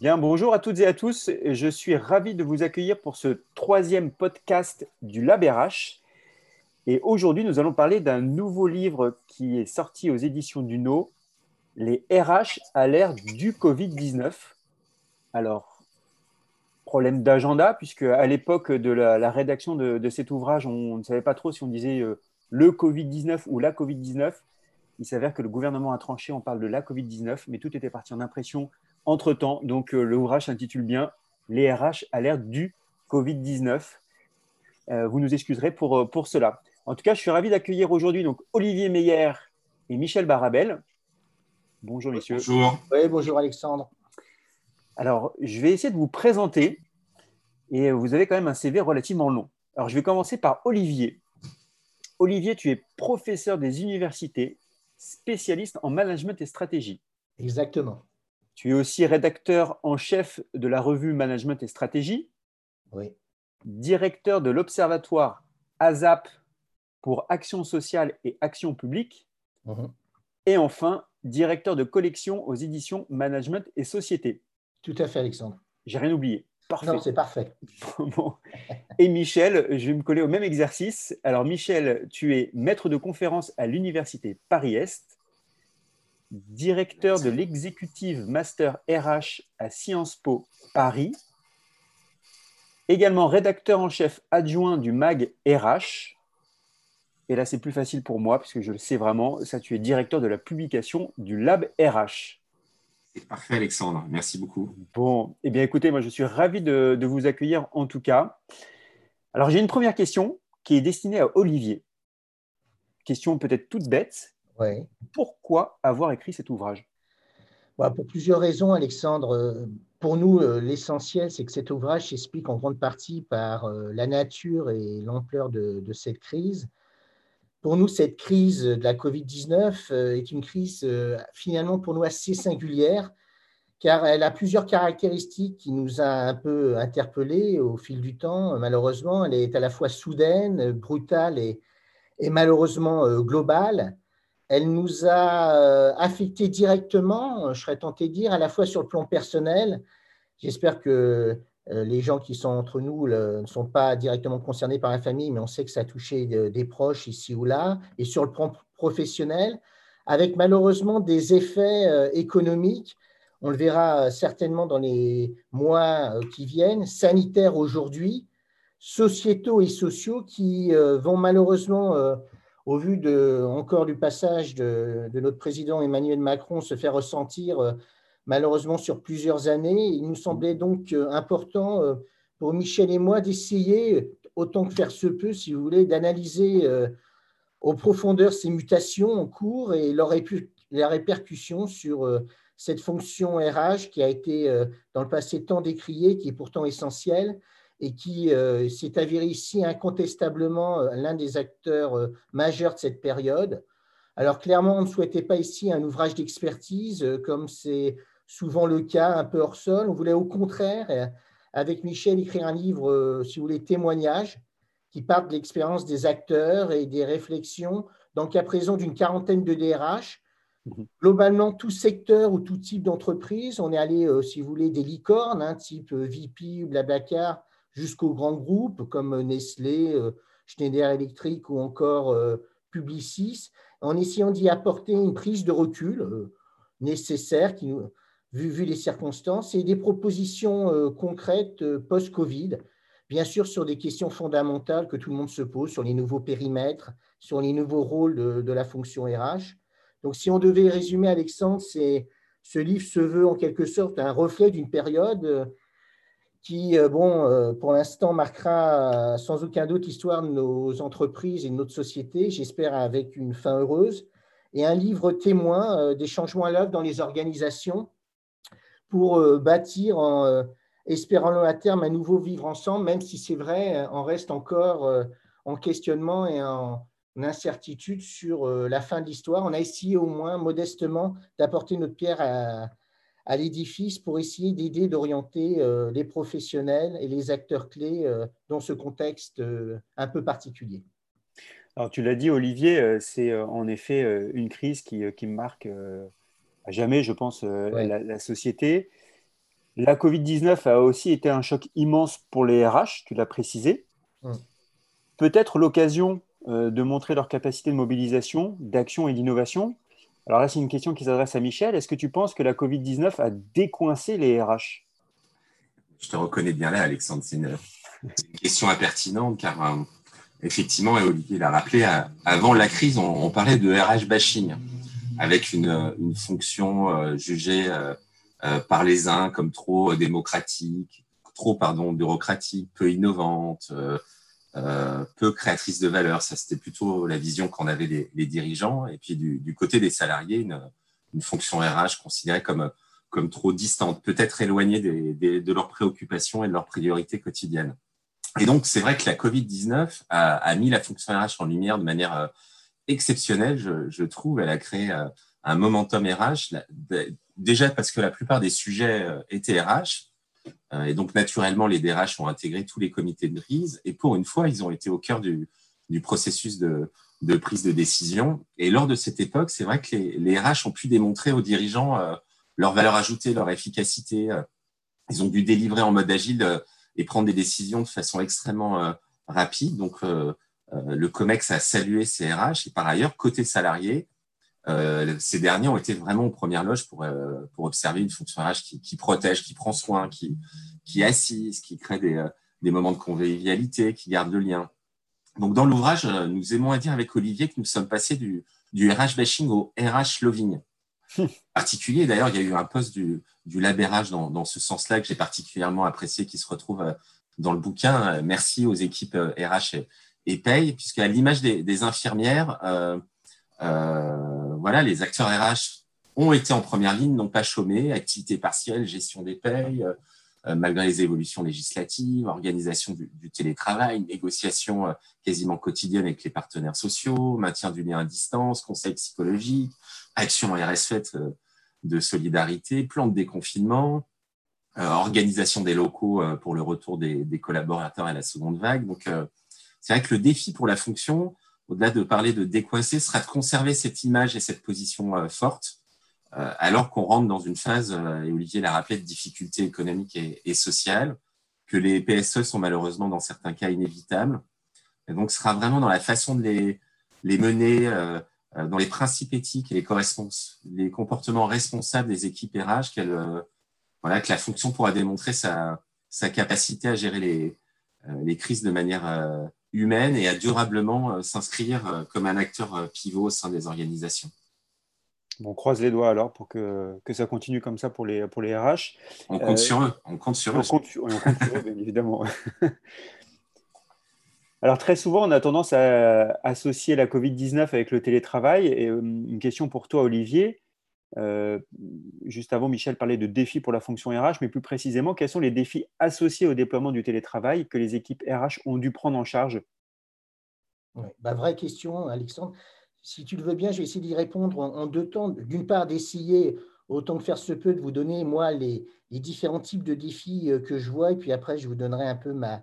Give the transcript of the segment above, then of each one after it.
Bien, bonjour à toutes et à tous. Je suis ravi de vous accueillir pour ce troisième podcast du Lab RH. Et aujourd'hui, nous allons parler d'un nouveau livre qui est sorti aux éditions du No, Les RH à l'ère du Covid-19. Alors, problème d'agenda, puisque à l'époque de la, rédaction de, cet ouvrage, on ne savait pas trop si on disait euh, le Covid-19 ou la Covid-19. Il s'avère que le gouvernement a tranché, on parle de la Covid-19, mais tout était parti en impression entre-temps. Donc, euh, l'ouvrage s'intitule bien Les RH à l'ère du Covid-19. Euh, vous nous excuserez pour, euh, pour cela. En tout cas, je suis ravi d'accueillir aujourd'hui donc, Olivier Meyer et Michel Barabel. Bonjour, messieurs. Bonjour. Oui, bonjour, Alexandre. Alors, je vais essayer de vous présenter. Et vous avez quand même un CV relativement long. Alors, je vais commencer par Olivier. Olivier, tu es professeur des universités, spécialiste en management et stratégie. Exactement. Tu es aussi rédacteur en chef de la revue Management et Stratégie. Oui. Directeur de l'observatoire ASAP pour Action sociale et Action publique. Mhm. Et enfin, directeur de collection aux éditions Management et Société. Tout à fait, Alexandre. J'ai rien oublié. Parfait. Non, c'est parfait. Et Michel, je vais me coller au même exercice. Alors, Michel, tu es maître de conférence à l'Université Paris-Est directeur de l'exécutive Master RH à Sciences Po Paris, également rédacteur en chef adjoint du MAG RH. Et là, c'est plus facile pour moi, puisque je le sais vraiment, ça, tu es directeur de la publication du Lab RH. C'est parfait, Alexandre. Merci beaucoup. Bon, eh bien, écoutez, moi, je suis ravi de, de vous accueillir en tout cas. Alors, j'ai une première question qui est destinée à Olivier. Question peut-être toute bête, pourquoi avoir écrit cet ouvrage? Bah, Pour plusieurs raisons, Alexandre. Pour nous, euh, l'essentiel, c'est que cet ouvrage s'explique en grande partie par euh, la nature et l'ampleur de, cette crise. Pour nous, cette crise de la COVID-19 euh, est une crise finalement pour nous assez singulière, car elle a plusieurs caractéristiques qui nous a un peu interpellés au fil du temps. Malheureusement, elle est à la fois soudaine, brutale et, et malheureusement globale elle nous a euh, affectés directement, je serais tenté de dire, à la fois sur le plan personnel. J'espère que euh, les gens qui sont entre nous ne sont pas directement concernés par la famille, mais on sait que ça a touché des proches ici ou là, et sur le plan professionnel, avec malheureusement des effets euh, économiques. On le verra certainement dans les mois qui viennent, sanitaires aujourd'hui, sociétaux et sociaux qui vont malheureusement au vu de, encore du passage de, notre président Emmanuel Macron se faire ressentir euh, malheureusement sur plusieurs années, il nous semblait donc euh, important euh, pour Michel et moi d'essayer, autant que faire se peut, si vous voulez, d'analyser aux profondeurs ces mutations en cours et leur, la répercussion sur cette fonction RH qui a été dans le passé tant décriée, qui est pourtant essentielle et qui euh, s'est avéré ici incontestablement euh, l'un des acteurs euh, majeurs de cette période. Alors clairement, on ne souhaitait pas ici un ouvrage d'expertise, comme c'est souvent le cas, un peu hors sol. On voulait au contraire, avec Michel, écrire un livre, si vous voulez, témoignage, qui part de l'expérience des acteurs et des réflexions, dans le cas présent d'une quarantaine de DRH, mhm. globalement tout secteur ou tout type d'entreprise. On est allé, si vous voulez, des licornes, hein, type VP ou Blablacar, jusqu'aux grands groupes comme Nestlé, euh, Schneider Electric ou encore euh, Publicis, en essayant d'y apporter une prise de recul euh, nécessaire qui, vu, les circonstances et des propositions concrètes post-Covid, bien sûr sur des questions fondamentales que tout le monde se pose, sur les nouveaux périmètres, sur les nouveaux rôles de, de la fonction RH. Donc si on devait résumer, Alexandre, ce livre se veut en quelque sorte un reflet d'une période qui, euh, bon, euh, pour l'instant, marquera sans aucun doute l'histoire de nos entreprises et de notre société, j'espère avec une fin heureuse, et un livre témoin euh, des changements à l'œuvre dans les organisations pour bâtir, en, espérant à terme, un nouveau vivre ensemble, même si c'est vrai, on reste encore en questionnement et en incertitude sur la fin de l'histoire. On a essayé au moins modestement d'apporter notre pierre à, à l'édifice pour essayer d'aider, d'orienter euh, les professionnels et les acteurs clés euh, dans ce contexte euh, un peu particulier. Alors tu l'as dit Olivier, c'est en effet une crise qui, qui marque à jamais, je pense, la, société. La Covid-19 a aussi été un choc immense pour les RH, tu l'as précisé. Mm. Peut-être l'occasion de montrer leur capacité de mobilisation, d'action et d'innovation. Alors là, c'est une question qui s'adresse à Michel. Est-ce que tu penses que la Covid-19 a décoincé les RH Je te reconnais bien là, Alexandre. C'est une, question impertinente car euh, effectivement, et Olivier l'a rappelé, avant la crise, on, parlait de RH bashing avec une, une fonction euh, jugée euh, par les uns comme trop démocratique, trop pardon bureaucratique, peu innovante, euh, euh, peu créatrice de valeur. Ça, c'était plutôt la vision qu'en avaient les, dirigeants. Et puis du, du côté des salariés, une, une, fonction RH considérée comme comme trop distante, peut-être éloignée des, des, de leurs préoccupations et de leurs priorités quotidiennes. Et donc, c'est vrai que la Covid-19 a, a, mis la fonction RH en lumière de manière exceptionnelle, je, je trouve. Elle a créé un momentum RH déjà parce que la plupart des sujets euh, étaient RH, euh, et donc naturellement les DRH ont intégré tous les comités de crise, et pour une fois, ils ont été au cœur du, processus de, prise de décision. Et lors de cette époque, c'est vrai que les, les, RH ont pu démontrer aux dirigeants euh, leur valeur ajoutée, leur efficacité. Ils ont dû délivrer en mode agile et prendre des décisions de façon extrêmement rapide. Donc, le COMEX a salué ces RH. Et par ailleurs, côté salarié, euh, ces derniers ont été vraiment aux premières loges pour, euh, pour observer une fonction RH qui, qui, protège, qui prend soin, qui, qui assise, qui crée des, euh, des moments de convivialité, qui garde le lien. Donc, dans l'ouvrage, nous aimons à dire avec Olivier que nous sommes passés du, du RH bashing au RH loving. particulier. D'ailleurs, il y a eu un poste du, du labérage dans, dans ce sens-là que j'ai particulièrement apprécié qui se retrouve dans le bouquin. Merci aux équipes RH et, et Paye, puisqu'à l'image des, des infirmières, euh, euh, voilà, les acteurs RH ont été en première ligne, n'ont pas chômé, activité partielle, gestion des payes, euh, malgré les évolutions législatives, organisation du, télétravail, négociation euh, quasiment quotidienne avec les partenaires sociaux, maintien du lien à distance, conseil psychologique, action RS de solidarité, plan de déconfinement, organisation des locaux pour le retour des, des, collaborateurs à la seconde vague. Donc, c'est vrai que le défi pour la fonction, au-delà de parler de décoincer, sera de conserver cette image et cette position euh, forte, euh, alors qu'on rentre dans une phase, euh, et Olivier l'a rappelé, de difficultés économiques et, et, sociales, que les PSE sont malheureusement dans certains cas inévitables. Et donc, sera vraiment dans la façon de les, les mener, dans les principes éthiques et les, les comportements responsables des équipes RH, qu'elle, voilà, que la fonction pourra démontrer sa, sa capacité à gérer les, les crises de manière humaine et à durablement euh, s'inscrire euh, comme un acteur euh, pivot au sein des organisations. on croise les doigts alors pour que, que, ça continue comme ça pour les, pour les RH. On compte sur eux. On compte sur eux. On compte, sur eux, bien évidemment. Alors très souvent, on a tendance à associer la Covid-19 avec le télétravail. Et une question pour toi, Olivier. Euh, juste avant, Michel parlait de défis pour la fonction RH, mais plus précisément, quels sont les défis associés au déploiement du télétravail que les équipes RH ont dû prendre en charge bah, Vraie question, Alexandre. Si tu le veux bien, je vais essayer d'y répondre en, deux temps. D'une part, d'essayer, autant que faire se peut, de vous donner, moi, les, différents types de défis euh, que je vois, et puis après, je vous donnerai un peu ma,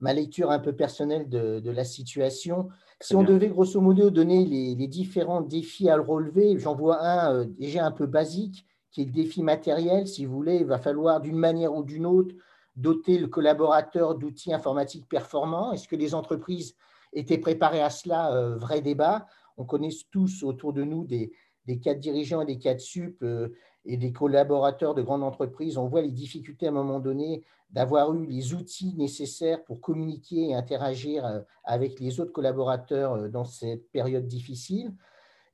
ma lecture un peu personnelle de, de la situation. Si on devait grosso modo donner les, différents défis à relever, j'en vois un euh, déjà un peu basique, qui est le défi matériel. Si vous voulez, il va falloir d'une manière ou d'une autre doter le collaborateur d'outils informatiques performants. Est-ce que les entreprises étaient préparées à cela euh, Vrai débat. On connaît tous autour de nous des, des cadres dirigeants et des cadres sup euh, et des collaborateurs de grandes entreprises. On voit les difficultés à un moment donné d'avoir eu les outils nécessaires pour communiquer et interagir euh, avec les autres collaborateurs euh, dans cette période difficile.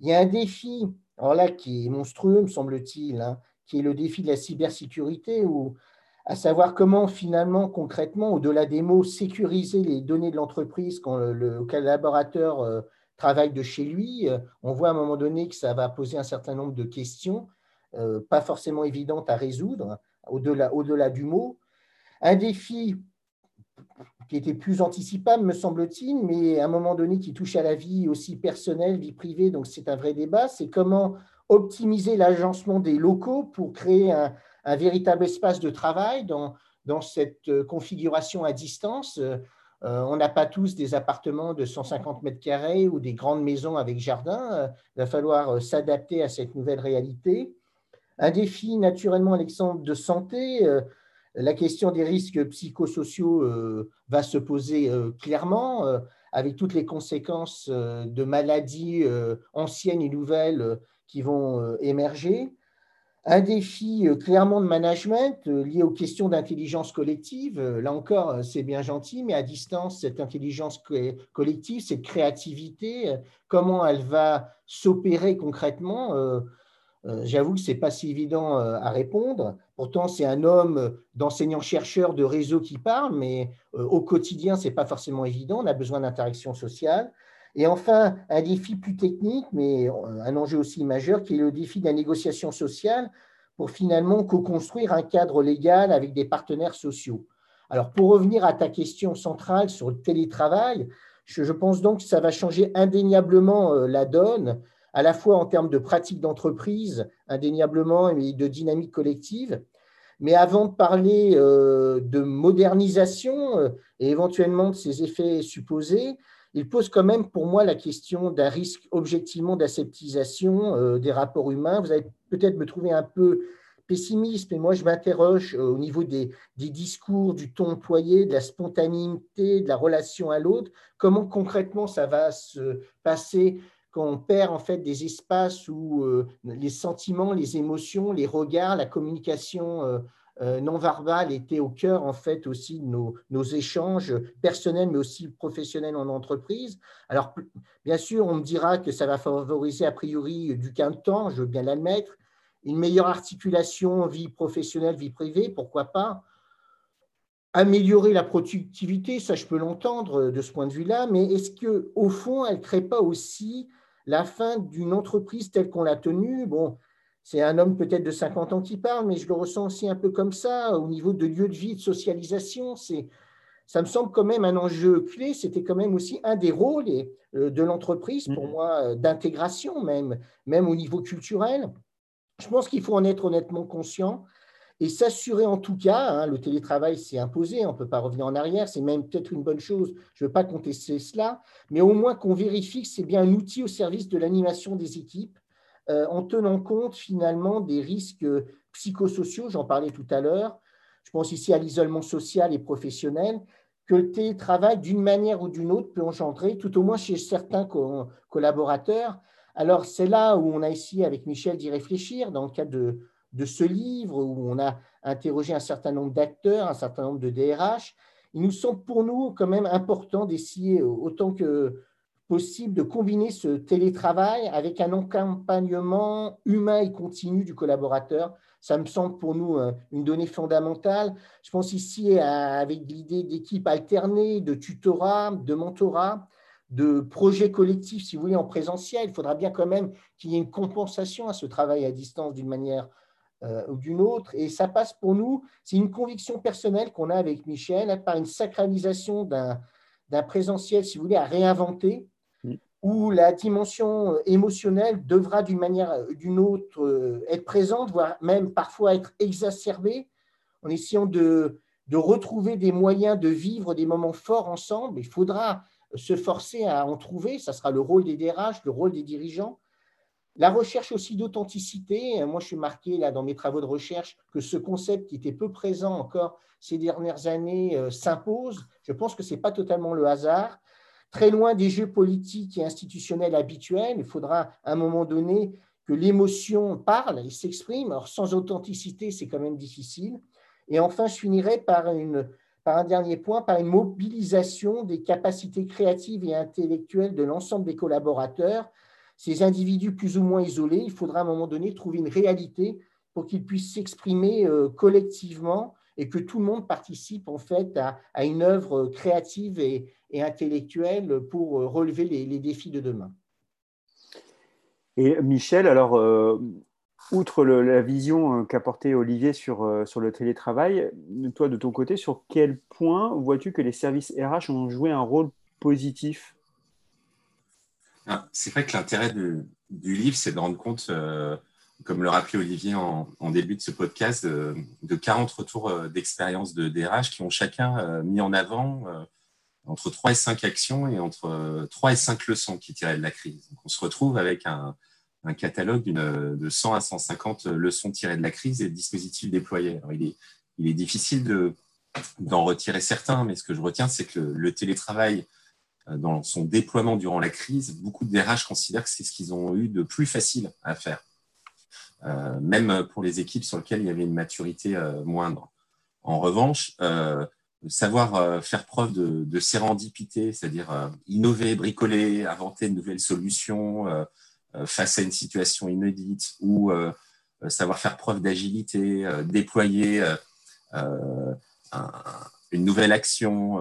Il y a un défi, alors là, qui est monstrueux, me semble-t-il, hein, qui est le défi de la cybersécurité, ou à savoir comment finalement, concrètement, au-delà des mots, sécuriser les données de l'entreprise quand le, collaborateur euh, travaille de chez lui. On voit à un moment donné que ça va poser un certain nombre de questions, pas forcément évidentes à résoudre, au-delà au -delà du mot. Un défi qui était plus anticipable, me semble-t-il, mais à un moment donné qui touche à la vie aussi personnelle, vie privée, donc c'est un vrai débat, c'est comment optimiser l'agencement des locaux pour créer un, véritable espace de travail dans, dans, cette euh, configuration à distance. Euh, on n'a pas tous des appartements de 150 mètres carrés ou des grandes maisons avec jardin. Euh, il va falloir s'adapter à cette nouvelle réalité. Un défi, naturellement, Alexandre, de santé. La question des risques psychosociaux va se poser clairement, avec toutes les conséquences de maladies anciennes et nouvelles qui vont émerger un défi euh, clairement de management euh, lié aux questions d'intelligence collective. Euh, là encore, c'est bien gentil, mais à distance, cette intelligence collective, cette créativité, comment elle va s'opérer concrètement J'avoue que ce n'est pas si évident à répondre. Pourtant, c'est un homme d'enseignant-chercheur de réseau qui parle, mais au quotidien, ce n'est pas forcément évident. On a besoin d'interaction sociale. Et enfin, un défi plus technique, mais un enjeu aussi majeur, qui est le défi de la négociation sociale pour finalement co-construire un cadre légal avec des partenaires sociaux. Alors, pour revenir à ta question centrale sur le télétravail, je, pense donc que ça va changer indéniablement euh, la donne, à la fois en termes de pratiques d'entreprise, indéniablement, et de dynamique collective. Mais avant de parler euh, de modernisation euh, et éventuellement de ses effets supposés, il pose quand même pour moi la question d'un risque objectivement d'aseptisation euh, des rapports humains. Vous allez peut-être me trouver un peu pessimiste, mais moi je m'interroge au niveau des, discours, du ton employé, de la spontanéité, de la relation à l'autre. Comment concrètement ça va se passer quand on perd en fait des espaces où euh, les sentiments, les émotions, les regards, la communication euh, non verbal était au cœur en fait aussi de nos, échanges personnels mais aussi professionnels en entreprise. Alors bien sûr, on me dira que ça va favoriser a priori du gain temps, je veux bien l'admettre, une meilleure articulation vie professionnelle, vie privée, pourquoi pas améliorer la productivité, ça je peux l'entendre de ce point de vue-là, mais est-ce que au fond, elle ne crée pas aussi la fin d'une entreprise telle qu'on l'a tenue Bon, c'est un homme peut-être de 50 ans qui parle, mais je le ressens aussi un peu comme ça, au niveau de lieu de vie, de socialisation. ça me semble quand même un enjeu clé. C'était quand même aussi un des rôles euh, de l'entreprise, pour mm. moi, euh, d'intégration même, même au niveau culturel. Je pense qu'il faut en être honnêtement conscient et s'assurer en tout cas, hein, le télétravail s'est imposé, on ne peut pas revenir en arrière, c'est même peut-être une bonne chose, je ne veux pas contester cela, mais au moins qu'on vérifie que c'est bien un outil au service de l'animation des équipes euh, en tenant compte finalement des risques psychosociaux, j'en parlais tout à l'heure. Je pense ici à l'isolement social et professionnel que le télétravail, d'une manière ou d'une autre, peut engendrer, tout au moins chez certains collaborateurs. Alors, c'est là où on a essayé avec Michel d'y réfléchir dans le cadre de, de, ce livre, où on a interrogé un certain nombre d'acteurs, un certain nombre de DRH. Il nous semble pour nous quand même important d'essayer, autant que possible de combiner ce télétravail avec un accompagnement humain et continu du collaborateur. Ça me semble pour nous euh, une donnée fondamentale. Je pense ici avec l'idée d'équipes alternées, de tutorat, de mentorat, de projets collectifs, si vous voulez, en présentiel. Il faudra bien quand même qu'il y ait une compensation à ce travail à distance d'une manière euh, ou d'une autre. Et ça passe pour nous, c'est une conviction personnelle qu'on a avec Michel, par une sacralisation d'un présentiel, si vous voulez, à réinventer où la dimension euh, émotionnelle devra d'une manière ou d'une autre euh, être présente, voire même parfois être exacerbée, en essayant de, de, retrouver des moyens de vivre des moments forts ensemble. Il faudra se forcer à en trouver, ça sera le rôle des DRH, le rôle des dirigeants. La recherche aussi d'authenticité, moi je suis marqué là dans mes travaux de recherche que ce concept qui était peu présent encore ces dernières années euh, s'impose. Je pense que ce n'est pas totalement le hasard très loin des jeux politiques et institutionnels habituels. Il faudra à un moment donné que l'émotion parle et s'exprime. Alors, sans authenticité, c'est quand même difficile. Et enfin, je finirai par un dernier point, par une mobilisation des capacités créatives et intellectuelles de l'ensemble des collaborateurs. Ces individus plus ou moins isolés, il faudra à un moment donné trouver une réalité pour qu'ils puissent s'exprimer euh, collectivement et que tout le monde participe en fait à, une œuvre créative et, intellectuelle pour relever les, défis de demain. Et Michel, alors, euh, outre la vision euh, qu'a portée Olivier sur, euh, sur le télétravail, toi de ton côté, sur quel point vois-tu que les services RH ont joué un rôle positif ah, C'est vrai que l'intérêt du livre, c'est de rendre compte comme le rappelait Olivier en, début de ce podcast, de, 40 retours euh, d'expérience de DRH qui ont chacun euh, mis en avant euh, entre 3 et 5 actions et entre 3 et 5 leçons qui tiraient de la crise. on se retrouve avec un, catalogue de 100 à 150 leçons tirées de la crise et dispositifs déployés. il, est, il est difficile d'en retirer certains, mais ce que je retiens, c'est que le, télétravail, euh, dans son déploiement durant la crise, beaucoup de DRH considèrent que c'est ce qu'ils ont eu de plus facile à faire, euh, même pour les équipes sur lesquelles il y avait une maturité euh, moindre. En revanche, savoir faire preuve de, sérendipité, c'est-à-dire innover, bricoler, inventer de nouvelles solutions, euh, face à une situation inédite ou euh, euh, savoir faire preuve d'agilité, déployer une nouvelle action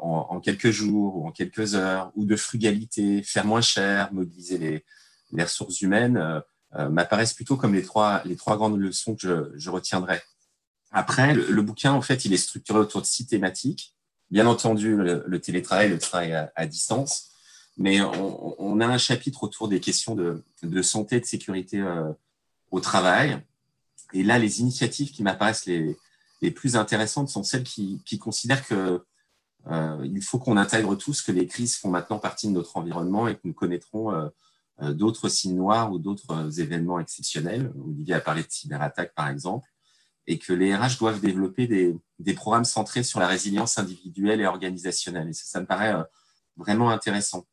en, quelques jours ou en quelques heures, ou de frugalité, faire moins cher, mobiliser les, les ressources humaines, m'apparaissent plutôt comme les trois, les trois grandes leçons que je, je retiendrai. Après, le, bouquin, en fait, il est structuré autour de six thématiques. Bien entendu, le, télétravail, le travail à distance, mais on, a un chapitre autour des questions de, santé et de sécurité euh, au travail. Et là, les initiatives qui m'apparaissent les, les, plus intéressantes sont celles qui, considèrent que euh, il faut qu'on intègre tous que les crises font maintenant partie de notre environnement et que nous connaîtrons euh, d'autres signes noirs ou d'autres événements exceptionnels. Olivier a parlé de cyberattaques, par exemple, et que les RH doivent développer des, des, programmes centrés sur la résilience individuelle et organisationnelle. Et ça, ça me paraît vraiment intéressant.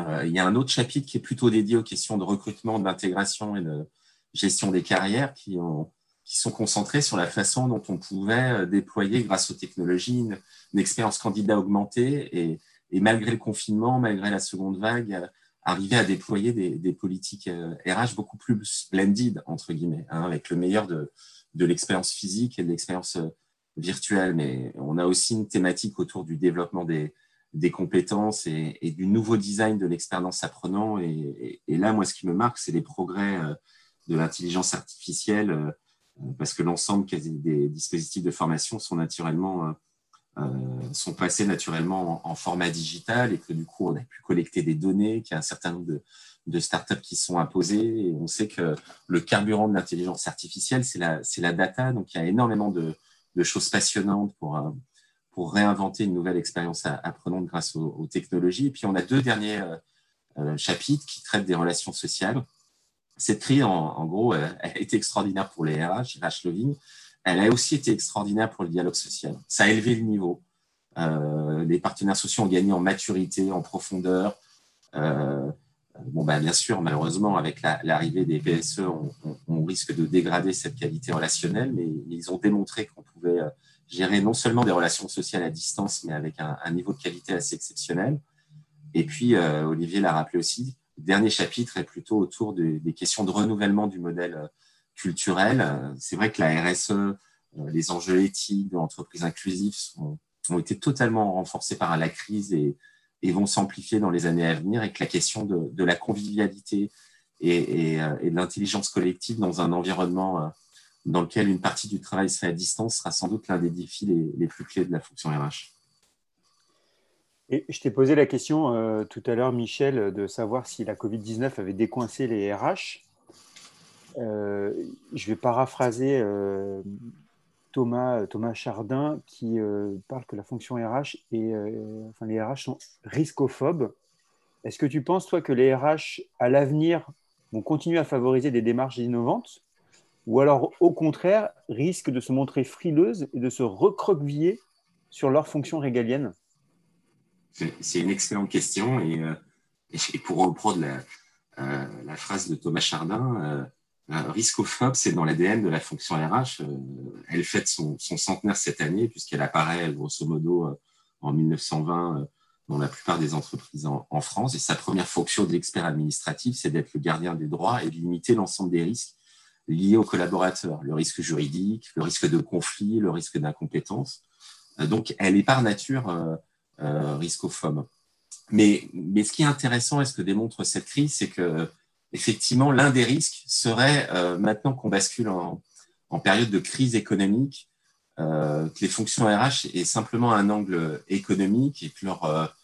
Euh, il y a un autre chapitre qui est plutôt dédié aux questions de recrutement, d'intégration et de gestion des carrières qui, ont, qui sont concentrés sur la façon dont on pouvait euh, déployer, grâce aux technologies, une, expérience candidat augmentée et, et, malgré le confinement, malgré la seconde vague, euh, arriver à déployer des, des politiques RH beaucoup plus splendid, entre guillemets, hein, avec le meilleur de, de l'expérience physique et de l'expérience virtuelle. Mais on a aussi une thématique autour du développement des, des compétences et, du nouveau design de l'expérience apprenant. Et, là, moi, ce qui me marque, c'est les progrès euh, de l'intelligence artificielle, euh, parce que l'ensemble des dispositifs de formation sont naturellement euh, sont passés naturellement en, format digital et que du coup, on a pu collecter des données, qu'il y a un certain nombre de, startups qui sont imposées. On sait que le carburant de l'intelligence artificielle, c'est la, data. Donc, il y a énormément de, choses passionnantes pour, pour réinventer une nouvelle expérience apprenante grâce aux, technologies. Et puis, on a deux derniers euh, euh, chapitres qui traitent des relations sociales. Cette crise, en, gros, elle, a été extraordinaire pour les RH, RH Loving. Elle a aussi été extraordinaire pour le dialogue social. Ça a élevé le niveau. Euh, les partenaires sociaux ont gagné en maturité, en profondeur. bon, ben, bien sûr, malheureusement, avec l'arrivée des PSE, on, risque de dégrader cette qualité relationnelle, mais ils ont démontré qu'on pouvait gérer non seulement des relations sociales à distance, mais avec un, niveau de qualité assez exceptionnel. Et puis, euh, Olivier l'a rappelé aussi, le dernier chapitre est plutôt autour des questions de renouvellement du modèle euh, culturel. C'est vrai que la RSE, euh, les enjeux éthiques de l'entreprise inclusive ont été totalement renforcés par la crise et, vont s'amplifier dans les années à venir et que la question de, la convivialité et, et de l'intelligence collective dans un environnement dans lequel une partie du travail se fait à distance sera sans doute l'un des défis les, plus clés de la fonction RH. Et je t'ai posé la question euh, tout à l'heure, Michel, de savoir si la Covid-19 avait décoincé les RH. Euh, je vais paraphraser euh, Thomas, Thomas Chardin qui parle que la fonction RH et enfin, les RH sont riscophobes. Est-ce que tu penses, toi, que les RH, à l'avenir, vont continuer à favoriser des démarches innovantes? Ou alors au contraire risquent de se montrer frileuses et de se recroqueviller sur leur fonction régalienne? C'est une excellente question et, euh, pour reprendre la, euh, la, phrase de Thomas Chardin, euh, riscophobe, c'est dans l'ADN de la fonction RH. elle fête son, centenaire cette année puisqu'elle apparaît grosso modo en 1920 dans la plupart des entreprises en, en France et sa première fonction de l'expert administratif, c'est d'être le gardien des droits et de limiter l'ensemble des risques liés aux collaborateurs, le risque juridique, le risque de conflit, le risque d'incompétence. Donc, elle est par nature riscophobe. Mais, mais ce qui est intéressant et ce que démontre cette crise, c'est que effectivement, l'un des risques serait, maintenant qu'on bascule en, période de crise économique, que les fonctions RH aient simplement un angle économique et que leur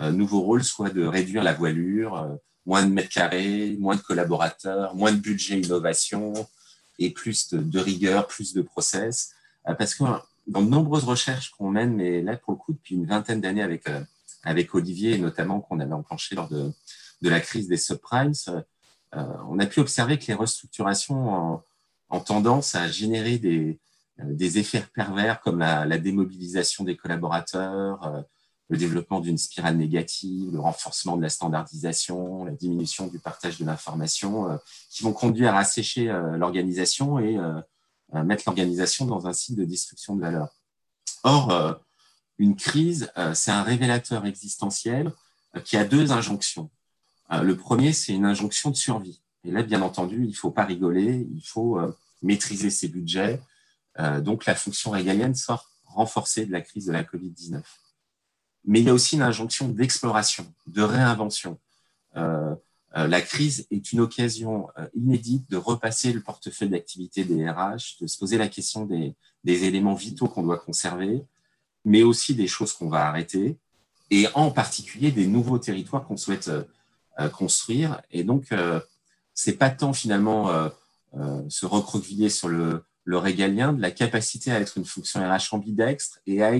nouveau rôle soit de réduire la voilure, moins de mètres carrés, moins de collaborateurs, moins de budget innovation et plus de, rigueur, plus de process. Euh, parce que dans de nombreuses recherches qu'on mène, mais là pour le coup depuis une vingtaine d'années avec, euh, avec Olivier, et notamment qu'on avait enclenché lors de, de la crise des subprimes, on a pu observer que les restructurations ont, tendance à générer des, des effets pervers comme la, démobilisation des collaborateurs, le développement d'une spirale négative, le renforcement de la standardisation, la diminution du partage de l'information, qui vont conduire à assécher l'organisation et mettre l'organisation dans un cycle de destruction de valeur. Or, une crise, c'est un révélateur existentiel qui a deux injonctions. Euh, le premier, c'est une injonction de survie. Et là, bien entendu, il ne faut pas rigoler, il faut euh, maîtriser ses budgets. Euh, donc, la fonction régalienne sort renforcée de la crise de la Covid-19. Mais il y a aussi une injonction d'exploration, de réinvention. La crise est une occasion inédite de repasser le portefeuille d'activité des RH, de se poser la question des, éléments vitaux qu'on doit conserver, mais aussi des choses qu'on va arrêter, et en particulier des nouveaux territoires qu'on souhaite euh, euh, construire. Et donc, euh, c'est pas tant finalement se recroqueviller sur le, le, régalien, de la capacité à être une fonction RH ambidextre et à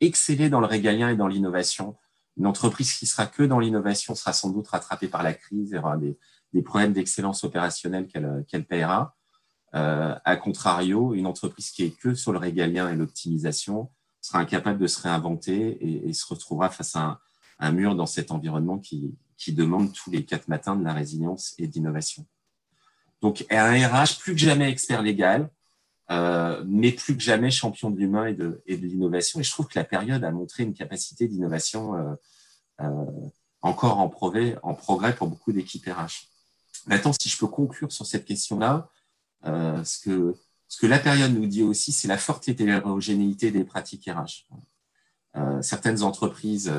exceller dans le régalien et dans l'innovation. Une entreprise qui sera que dans l'innovation sera sans doute rattrapée par la crise et aura des, problèmes d'excellence opérationnelle qu'elle qu paiera. Euh, à contrario, une entreprise qui est que sur le régalien et l'optimisation sera incapable de se réinventer et, se retrouvera face à un, mur dans cet environnement qui, qui, demande tous les quatre matins de la résilience et d'innovation. Donc, un RH plus que jamais expert légal, euh, mais plus que jamais champion de l'humain et de, et de l'innovation. Et je trouve que la période a montré une capacité d'innovation euh, euh, encore en progrès, en progrès pour beaucoup d'équipes RH. Maintenant, si je peux conclure sur cette question-là, ce que ce que la période nous dit aussi, c'est la forte hétérogénéité des pratiques RH. Euh, certaines entreprises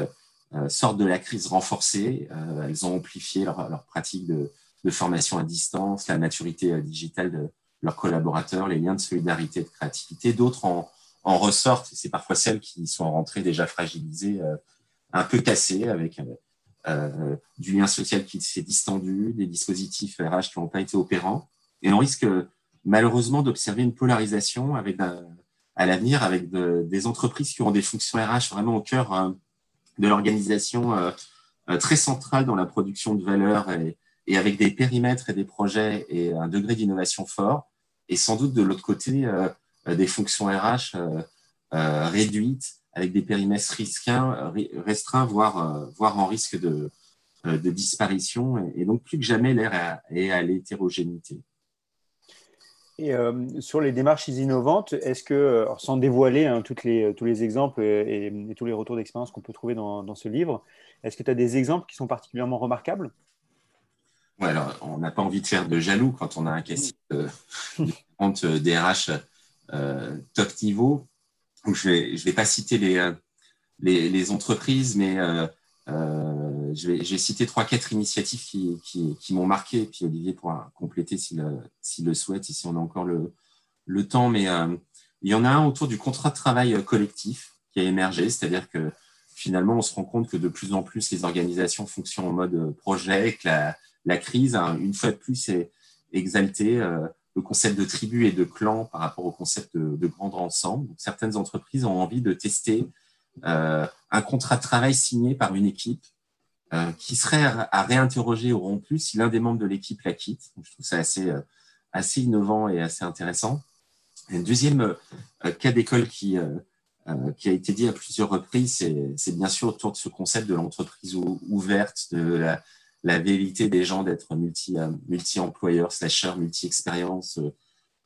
euh, sortent de la crise renforcées, euh, elles ont amplifié leurs leur pratiques de, de, formation à distance, la maturité euh, digitale de leurs collaborateurs, les liens de solidarité et de créativité. D'autres en, en, ressortent, c'est parfois celles qui sont rentrées déjà fragilisées, euh, un peu cassées, avec du lien social qui s'est distendu, des dispositifs RH qui n'ont pas été opérants. Et on risque malheureusement d'observer une polarisation avec à l'avenir avec des entreprises qui ont des fonctions RH vraiment au cœur euh, de l'organisation euh, euh, très centrale dans la production de valeur et, avec des périmètres et des projets et un degré d'innovation fort. Et sans doute de l'autre côté, des fonctions RH réduites avec des périmètres restreints, voire, voire en risque de, disparition. Et donc, plus que jamais, l'air est à l'hétérogénéité. Et euh, sur les démarches innovantes, est-ce que, euh, sans dévoiler hein, les, tous les exemples et, tous les retours d'expérience qu'on peut trouver dans, ce livre, est-ce que tu as des exemples qui sont particulièrement remarquables? Alors, On n'a pas envie de faire de jaloux quand on a un casting de, de DRH euh, top niveau. Je ne vais, pas citer les, les, entreprises, mais euh, je, vais, trois, quatre initiatives qui, m'ont marqué, puis Olivier pourra compléter s'il le souhaite et si on a encore le, temps. Mais euh, il y en a un autour du contrat de travail collectif qui a émergé, c'est-à-dire que finalement, on se rend compte que de plus en plus, les organisations fonctionnent en mode projet, que la crise, hein, une fois de plus, est exalté euh, le concept de tribu et de clan par rapport au concept de, grand ensemble. Certaines entreprises ont envie de tester euh, un contrat de travail signé par une équipe euh, qui serait à réinterroger au rompu si l'un des membres de l'équipe la quitte. je trouve ça assez, assez innovant et assez intéressant. un deuxième cas d'école qui, qui a été dit à plusieurs reprises, c'est bien sûr autour de ce concept de l'entreprise ouverte, de la, la vérité des gens d'être multi, multi-employeurs, slasher, multi-expérience,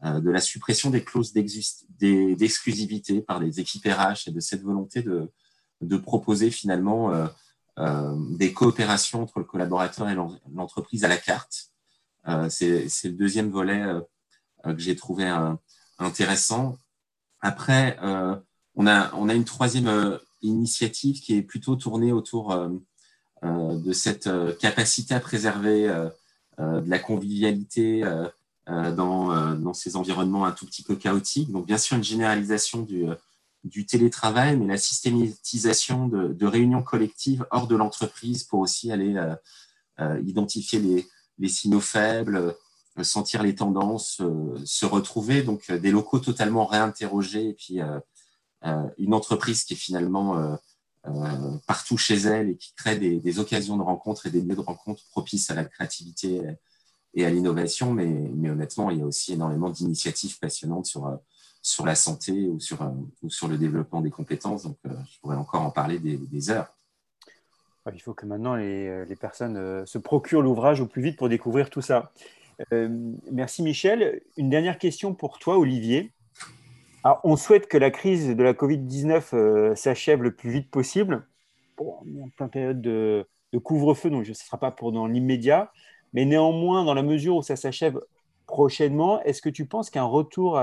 euh, de la suppression des clauses d'exclusivité par les équipes RH et de cette volonté de, de proposer finalement euh, euh, des coopérations entre le collaborateur et l'entreprise à la carte. C'est le deuxième volet que j'ai trouvé intéressant. Après, on, a, on a une troisième initiative qui est plutôt tournée autour de cette capacité à préserver de la convivialité euh, dans, euh, ces environnements un tout petit peu chaotiques. Donc, bien sûr, une généralisation du, euh, télétravail, mais la systématisation de, réunions collectives hors de l'entreprise pour aussi aller identifier les, les, signaux faibles, sentir les tendances, se retrouver. Donc, des locaux totalement réinterrogés et puis une entreprise qui est finalement partout chez elle et qui crée des, occasions de rencontres et des lieux de rencontres propices à la créativité et à l'innovation, mais, honnêtement, il y a aussi énormément d'initiatives passionnantes sur, sur la santé ou sur, ou sur le développement des compétences. Donc, je pourrais encore en parler des, heures. Il faut que maintenant les, les personnes se procurent l'ouvrage au plus vite pour découvrir tout ça. merci Michel. Une dernière question pour toi, Olivier on souhaite que la crise de la Covid-19 euh, s'achève le plus vite possible. Bon, on est en pleine période de, couvre-feu, donc ce ne sera pas pour dans l'immédiat. Mais néanmoins, dans la mesure où ça s'achève prochainement, est-ce que tu penses qu'un retour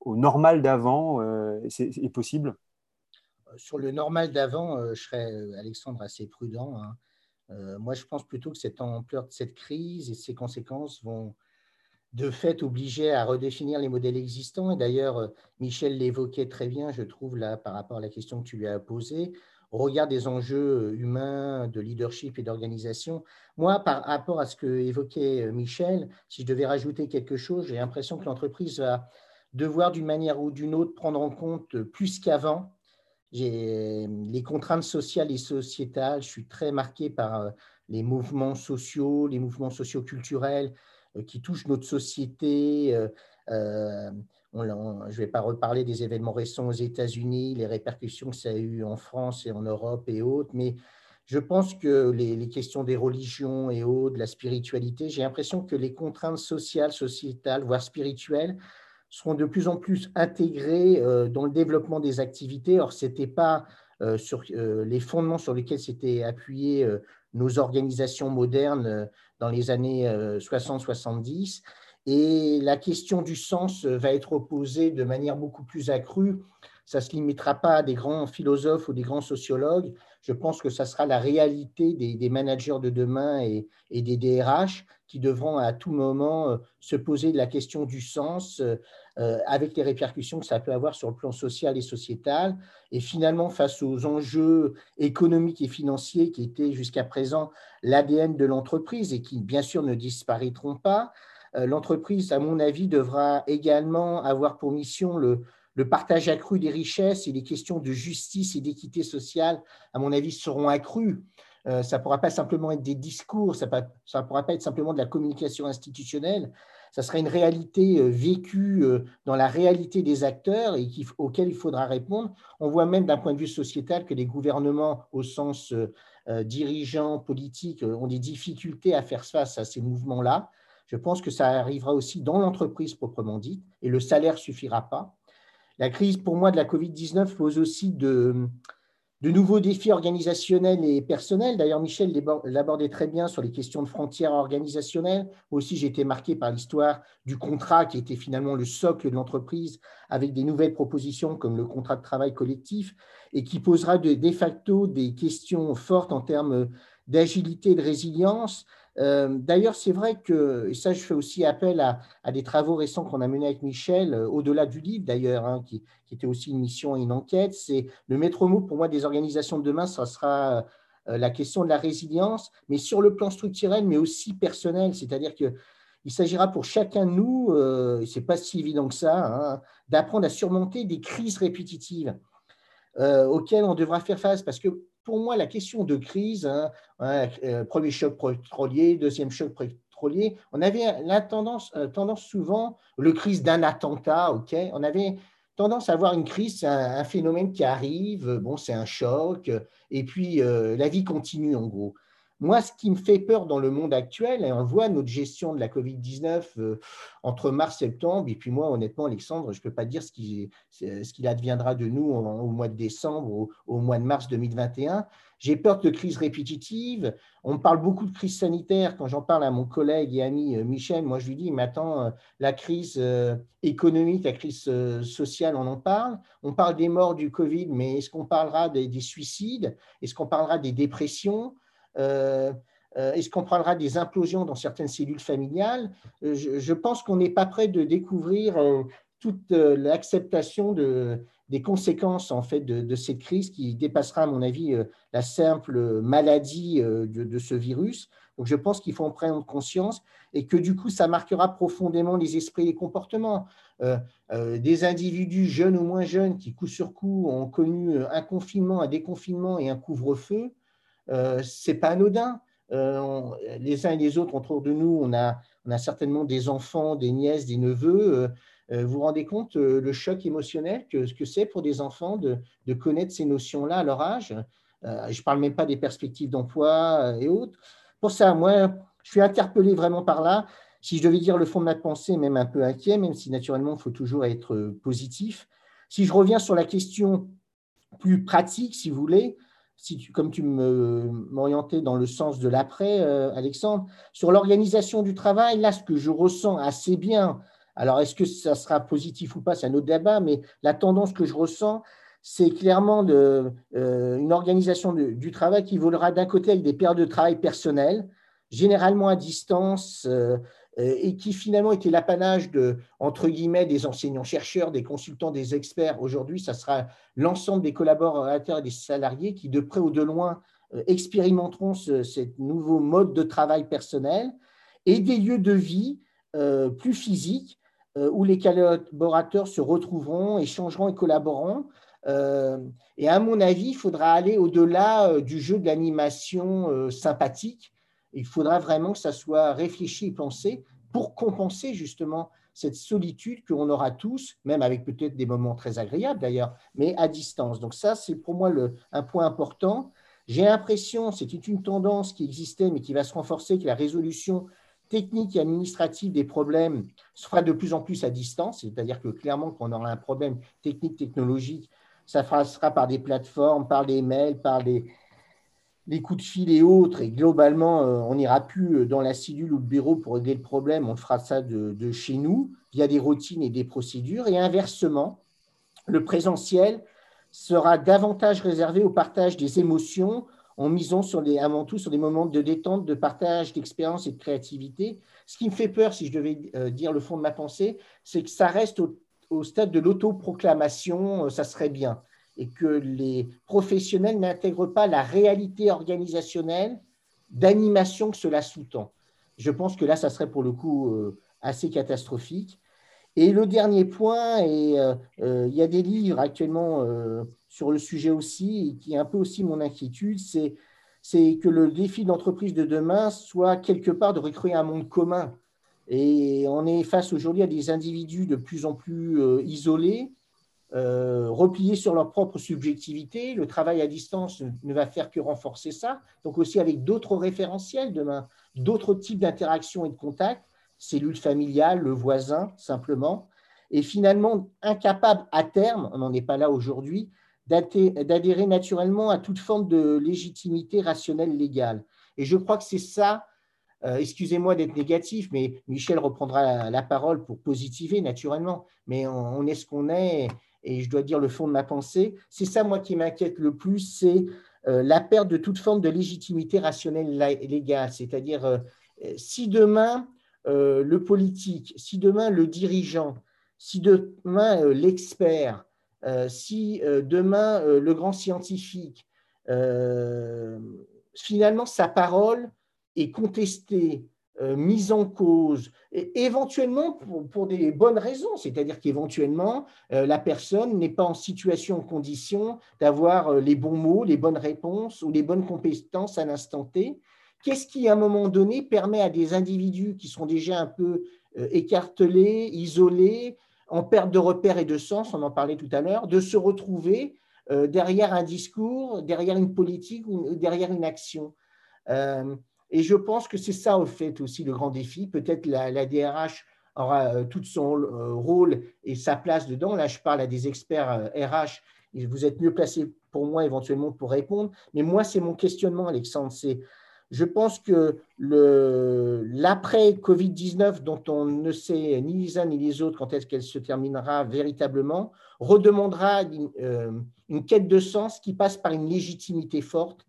au normal d'avant euh, est, possible? Sur le normal d'avant, euh, je serais, Alexandre, assez prudent. Hein. moi, je pense plutôt que cette ampleur de cette crise et ses conséquences vont de fait obligé à redéfinir les modèles existants. Et d'ailleurs, euh, Michel l'évoquait très bien, je trouve, là, par rapport à la question que tu lui as posée, au regard des enjeux humains, de leadership et d'organisation. Moi, par rapport à ce que évoquait euh, Michel, si je devais rajouter quelque chose, j'ai l'impression que l'entreprise va devoir d'une manière ou d'une autre prendre en compte plus qu'avant les contraintes sociales et sociétales. Je suis très marqué par euh, les mouvements sociaux, les mouvements socioculturels, euh, qui touchent notre société. Euh, euh, je ne vais pas reparler des événements récents aux États-Unis, les répercussions que ça a eu en France et en Europe et autres, mais je pense que les, questions des religions et autres, de la spiritualité, j'ai l'impression que les contraintes sociales, sociétales, voire spirituelles, seront de plus en plus intégrées dans le développement des activités. Or, ce n'était pas sur les fondements sur lesquels s'étaient appuyés nos organisations modernes euh, dans les années 60-70. Euh, Et la question du sens euh, va être posée de manière beaucoup plus accrue. Ça ne se limitera pas à des grands philosophes ou des grands sociologues. Je pense que ça sera la réalité des, managers de demain et, des DRH qui devront à tout moment se poser de la question du sens, euh, avec les répercussions que ça peut avoir sur le plan social et sociétal. Et finalement, face aux enjeux économiques et financiers qui étaient jusqu'à présent l'ADN de l'entreprise et qui, bien sûr, ne disparaîtront pas, euh, l'entreprise, à mon avis, devra également avoir pour mission le, le partage accru des richesses et les questions de justice et d'équité sociale, à mon avis, seront accrues. Euh, ça ne pourra pas simplement être des discours, ça ne pourra pas être simplement de la communication institutionnelle, ça sera une réalité euh, vécue euh, dans la réalité des acteurs et auquel il faudra répondre. On voit même d'un point de vue sociétal que les gouvernements, au sens euh, dirigeant, politique, ont des difficultés à faire face à ces mouvements-là. Je pense que ça arrivera aussi dans l'entreprise proprement dite et le salaire ne suffira pas. La crise, pour moi, de la COVID-19 pose aussi de, nouveaux défis organisationnels et personnels. D'ailleurs, Michel l'abordait très bien sur les questions de frontières organisationnelles. Moi aussi, j'ai été marqué par l'histoire du contrat qui était finalement le socle de l'entreprise avec des nouvelles propositions comme le contrat de travail collectif et qui posera de facto des questions fortes en termes d'agilité et de résilience euh, d'ailleurs, c'est vrai que, et ça je fais aussi appel à, des travaux récents qu'on a menés avec Michel, euh, au-delà du livre d'ailleurs, hein, qui, était aussi une mission et une enquête, c'est le maître mot pour moi des organisations de demain, ça sera euh, la question de la résilience, mais sur le plan structurel, mais aussi personnel, c'est-à-dire que il s'agira pour chacun de nous, et ce n'est pas si évident que ça, hein, d'apprendre à surmonter des crises répétitives auxquelles on devra faire face, parce que pour moi, la question de crise, hein, euh, premier choc pétrolier, deuxième choc pétrolier, on avait la tendance, euh, tendance souvent, le crise d'un attentat, ok, on avait tendance à avoir une crise, un, phénomène qui arrive, bon, c'est un choc, et puis euh, la vie continue en gros. Moi, ce qui me fait peur dans le monde actuel, et on voit notre gestion de la Covid-19 euh, entre mars et septembre, et puis moi, honnêtement, Alexandre, je ne peux pas dire ce qu'il adviendra de nous au, mois de décembre, ou au mois de mars 2021. J'ai peur de crises répétitives. On parle beaucoup de crise sanitaire. Quand j'en parle à mon collègue et ami euh, Michel, moi, je lui dis, mais attends, euh, la crise économique, la crise sociale, on en parle. On parle des morts du Covid, mais est-ce qu'on parlera des, des suicides? Est-ce qu'on parlera des dépressions? Est-ce qu'on parlera des implosions dans certaines cellules familiales euh, je, pense qu'on n'est pas prêt de découvrir toute l'acceptation de, des conséquences en fait de, cette crise qui dépassera à mon avis la simple maladie de, ce virus. Donc je pense qu'il faut en prendre conscience et que du coup ça marquera profondément les esprits et les comportements. des individus jeunes ou moins jeunes qui coup sur coup ont connu un confinement, un déconfinement et un couvre-feu, euh, c'est pas anodin. les uns et les autres autour de nous, on a, certainement des enfants, des nièces, des neveux. Vous vous rendez compte le choc émotionnel que, que c'est pour des enfants de connaître ces notions-là à leur âge? Je ne parle même pas des perspectives d'emploi et autres. Pour ça, moi, je suis interpellé vraiment par là. Si je devais dire le fond de ma pensée, même un peu inquiet, même si naturellement il faut toujours être positif. Si je reviens sur la question plus pratique, si vous voulez, si tu, comme tu m'orientais dans le sens de l'après, euh, Alexandre, sur l'organisation du travail, là, ce que je ressens assez bien, alors est-ce que ça sera positif ou pas, c'est un autre débat, mais la tendance que je ressens, c'est clairement euh, une organisation du travail qui volera d'un côté avec des périodes de travail personnelles, généralement à distance, euh, et qui finalement était l'apanage de, entre guillemets, des enseignants-chercheurs, des consultants, des experts. Aujourd'hui, ça sera l'ensemble des collaborateurs et des salariés qui, de près ou de loin, euh, expérimenteront ce, nouveau mode de travail personnel et des lieux de vie euh, plus physiques où les collaborateurs se retrouveront, échangeront et collaboreront. et à mon avis, il faudra aller au-delà du jeu de l'animation sympathique il faudra vraiment que ça soit réfléchi et pensé pour compenser justement cette solitude qu'on aura tous, même avec peut-être des moments très agréables d'ailleurs, mais à distance. Donc ça, c'est pour moi un point important. J'ai l'impression, c'était une tendance qui existait, mais qui va se renforcer, que la résolution technique et administrative des problèmes se fera de plus en plus à distance, c'est-à-dire que clairement, quand on aura un problème technique, technologique, ça sera par des plateformes, par des mails, par des, les coups de fil et autres, et globalement, euh, on n'ira plus euh, dans la cellule ou le bureau pour régler le problème, on fera ça de, chez nous, via des routines et des procédures. Et inversement, le présentiel sera davantage réservé au partage des émotions en misant sur les, avant tout sur des moments de détente, de partage d'expérience et de créativité. Ce qui me fait peur, si je devais euh, dire le fond de ma pensée, c'est que ça reste au stade de l'autoproclamation, ça serait bien et que les professionnels n'intègrent pas la réalité organisationnelle d'animation que cela sous-tend. Je pense que là, ça serait pour le coup euh, assez catastrophique. Et le dernier point, et euh, euh, il y a des livres actuellement sur le sujet aussi, et qui est un peu aussi mon inquiétude, c'est, c'est que le défi d'entreprise de demain soit quelque part de recréer un monde commun. Et on est face aujourd'hui à des individus de plus en plus isolés, euh, repliés sur leur propre subjectivité. Le travail à distance ne va faire que renforcer ça. Donc aussi avec d'autres référentiels demain, d'autres types d'interactions et de contacts, cellules familiales, le voisin simplement, et finalement incapable à terme, on n'en est pas là aujourd'hui, d'adhérer naturellement à toute forme de légitimité rationnelle légale. Et je crois que c'est ça, euh, excusez-moi d'être négatif, mais Michel reprendra la, parole pour positiver naturellement, mais on est ce qu'on est et je dois dire le fond de ma pensée, c'est ça, moi, qui m'inquiète le plus, c'est euh, la perte de toute forme de légitimité rationnelle légale. C'est-à-dire, euh, si demain, euh, le politique, si demain, le dirigeant, si demain, l'expert, si demain, le grand scientifique, finalement, sa parole est contestée, mise en cause, éventuellement pour, des bonnes raisons, c'est-à-dire qu'éventuellement, euh, la personne n'est pas en situation, en condition d'avoir euh, les bons mots, les bonnes réponses ou les bonnes compétences à l'instant T. Qu'est-ce qui, à un moment donné, permet à des individus qui sont déjà un peu écartelés, isolés, en perte de repères et de sens, on en parlait tout à l'heure, de se retrouver derrière un discours, derrière une politique ou derrière une action? Et je pense que c'est ça, au fait, aussi le grand défi. Peut-être la, la DRH aura euh, tout son euh, rôle et sa place dedans. Là, je parle à des experts RH euh, vous êtes mieux placés pour moi éventuellement pour répondre. Mais moi, c'est mon questionnement, Alexandre. C'est, je pense que l'après Covid-19, dont on ne sait ni les uns ni les autres quand est-ce qu'elle se terminera véritablement, redemandera une, quête de sens qui passe par une légitimité forte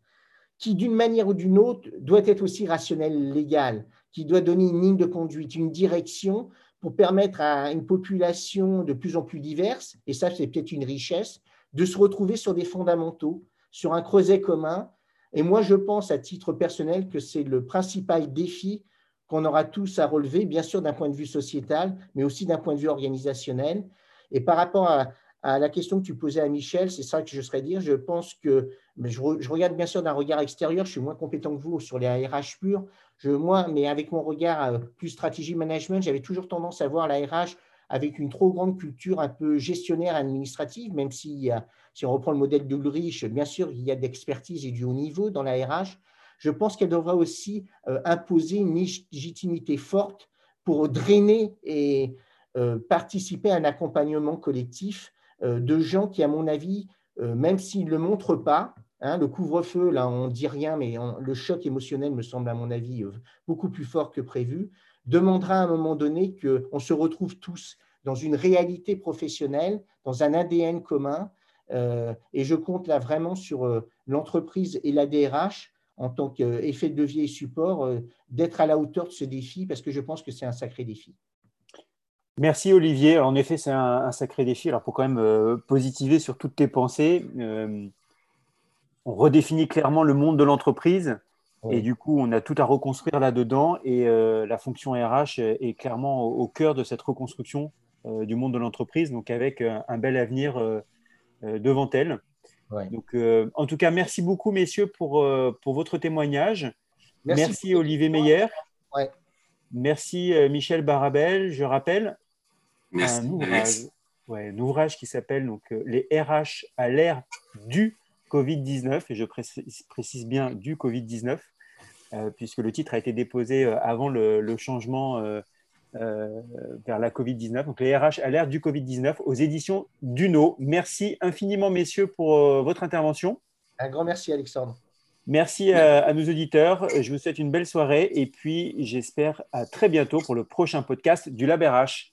qui, d'une manière ou d'une autre, doit être aussi rationnel légal, qui doit donner une ligne de conduite, une direction pour permettre à une population de plus en plus diverse, et ça c'est peut-être une richesse, de se retrouver sur des fondamentaux, sur un creuset commun. Et moi, je pense à titre personnel que c'est le principal défi qu'on aura tous à relever, bien sûr d'un point de vue sociétal, mais aussi d'un point de vue organisationnel. Et par rapport à, à la question que tu posais à Michel, c'est ça que je serais dire. Je pense que, je, regarde bien sûr d'un regard extérieur, je suis moins compétent que vous sur les RH purs. Moi, mais avec mon regard plus stratégie management, j'avais toujours tendance à voir la RH avec une trop grande culture un peu gestionnaire administrative, même si, si on reprend le modèle d'Ulrich, bien sûr, il y a d'expertise et du haut niveau dans la RH. Je pense qu'elle devra aussi euh, imposer une légitimité forte pour drainer et euh, participer à un accompagnement collectif euh, de gens qui, à mon avis, même s'ils ne le montrent pas, hein, le couvre-feu, là, on ne dit rien, mais le choc émotionnel me semble, à mon avis, beaucoup plus fort que prévu demandera à un moment donné qu'on se retrouve tous dans une réalité professionnelle, dans un ADN commun. Euh, et je compte là vraiment sur euh, l'entreprise et la DRH en tant qu'effet de levier et support, euh, d'être à la hauteur de ce défi parce que je pense que c'est un sacré défi. Merci Olivier. En effet, c'est un, sacré défi. Alors pour quand même positiver sur toutes tes pensées, on redéfinit clairement le monde de l'entreprise. Et du coup, on a tout à reconstruire là-dedans et euh, la fonction RH est clairement au, cœur de cette reconstruction euh, du monde de l'entreprise, donc avec euh, un bel avenir devant elle. Donc, en tout cas, merci beaucoup, messieurs, pour, pour votre témoignage. Merci, Olivier Meyer. Merci, Michel Barabel. Je rappelle un ouvrage, un ouvrage qui s'appelle donc Les RH à l'ère du Covid-19, et je précise, bien du Covid-19, euh, puisque le titre a été déposé euh, avant le, changement euh, vers la Covid-19. Donc les RH à l'ère du Covid-19 aux éditions Duno. Merci infiniment, messieurs, pour votre intervention. Un grand merci, Alexandre. Merci à, nos auditeurs. Je vous souhaite une belle soirée et puis j'espère à très bientôt pour le prochain podcast du Lab RH.